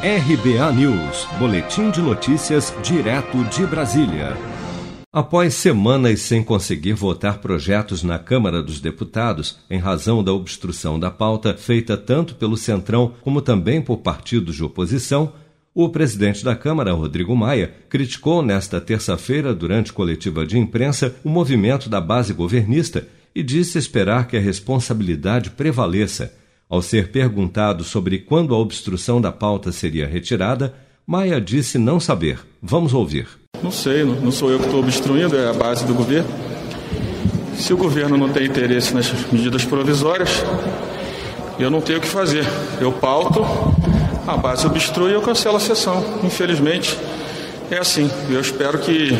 RBA News, Boletim de Notícias, direto de Brasília. Após semanas sem conseguir votar projetos na Câmara dos Deputados, em razão da obstrução da pauta feita tanto pelo Centrão como também por partidos de oposição, o presidente da Câmara, Rodrigo Maia, criticou nesta terça-feira, durante coletiva de imprensa, o movimento da base governista e disse esperar que a responsabilidade prevaleça ao ser perguntado sobre quando a obstrução da pauta seria retirada, Maia disse não saber. Vamos ouvir. Não sei, não sou eu que estou obstruindo, é a base do governo. Se o governo não tem interesse nas medidas provisórias, eu não tenho o que fazer. Eu pauto, a base obstrui e eu cancelo a sessão. Infelizmente, é assim. Eu espero que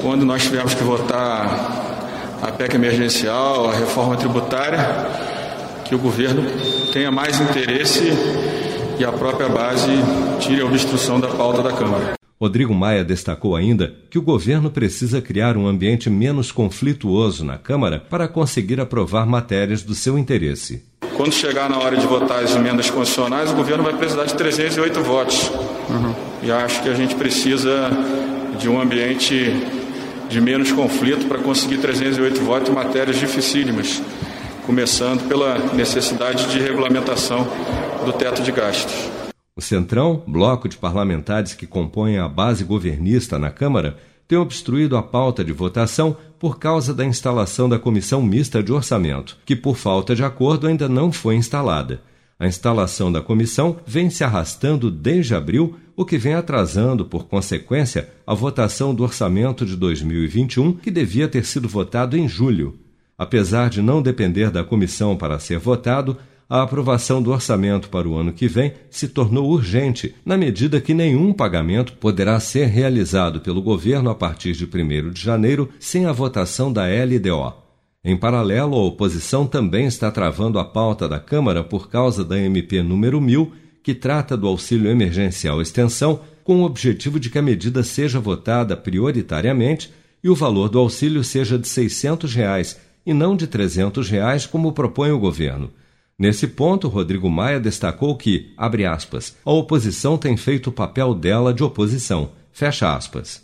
quando nós tivermos que votar a PEC emergencial, a reforma tributária, que o governo tenha mais interesse e a própria base tire a obstrução da pauta da Câmara. Rodrigo Maia destacou ainda que o governo precisa criar um ambiente menos conflituoso na Câmara para conseguir aprovar matérias do seu interesse. Quando chegar na hora de votar as emendas constitucionais, o governo vai precisar de 308 votos. Uhum. E acho que a gente precisa de um ambiente de menos conflito para conseguir 308 votos em matérias dificílimas começando pela necessidade de regulamentação do teto de gastos. O Centrão, bloco de parlamentares que compõem a base governista na Câmara, tem obstruído a pauta de votação por causa da instalação da Comissão Mista de Orçamento, que, por falta de acordo, ainda não foi instalada. A instalação da comissão vem se arrastando desde abril, o que vem atrasando, por consequência, a votação do orçamento de 2021, que devia ter sido votado em julho. Apesar de não depender da comissão para ser votado, a aprovação do orçamento para o ano que vem se tornou urgente, na medida que nenhum pagamento poderá ser realizado pelo governo a partir de 1 de janeiro sem a votação da LDO. Em paralelo, a oposição também está travando a pauta da Câmara por causa da MP número 1000, que trata do auxílio emergencial extensão, com o objetivo de que a medida seja votada prioritariamente e o valor do auxílio seja de 600 reais, e não de 300 reais como propõe o governo. Nesse ponto, Rodrigo Maia destacou que, abre aspas, a oposição tem feito o papel dela de oposição, fecha aspas.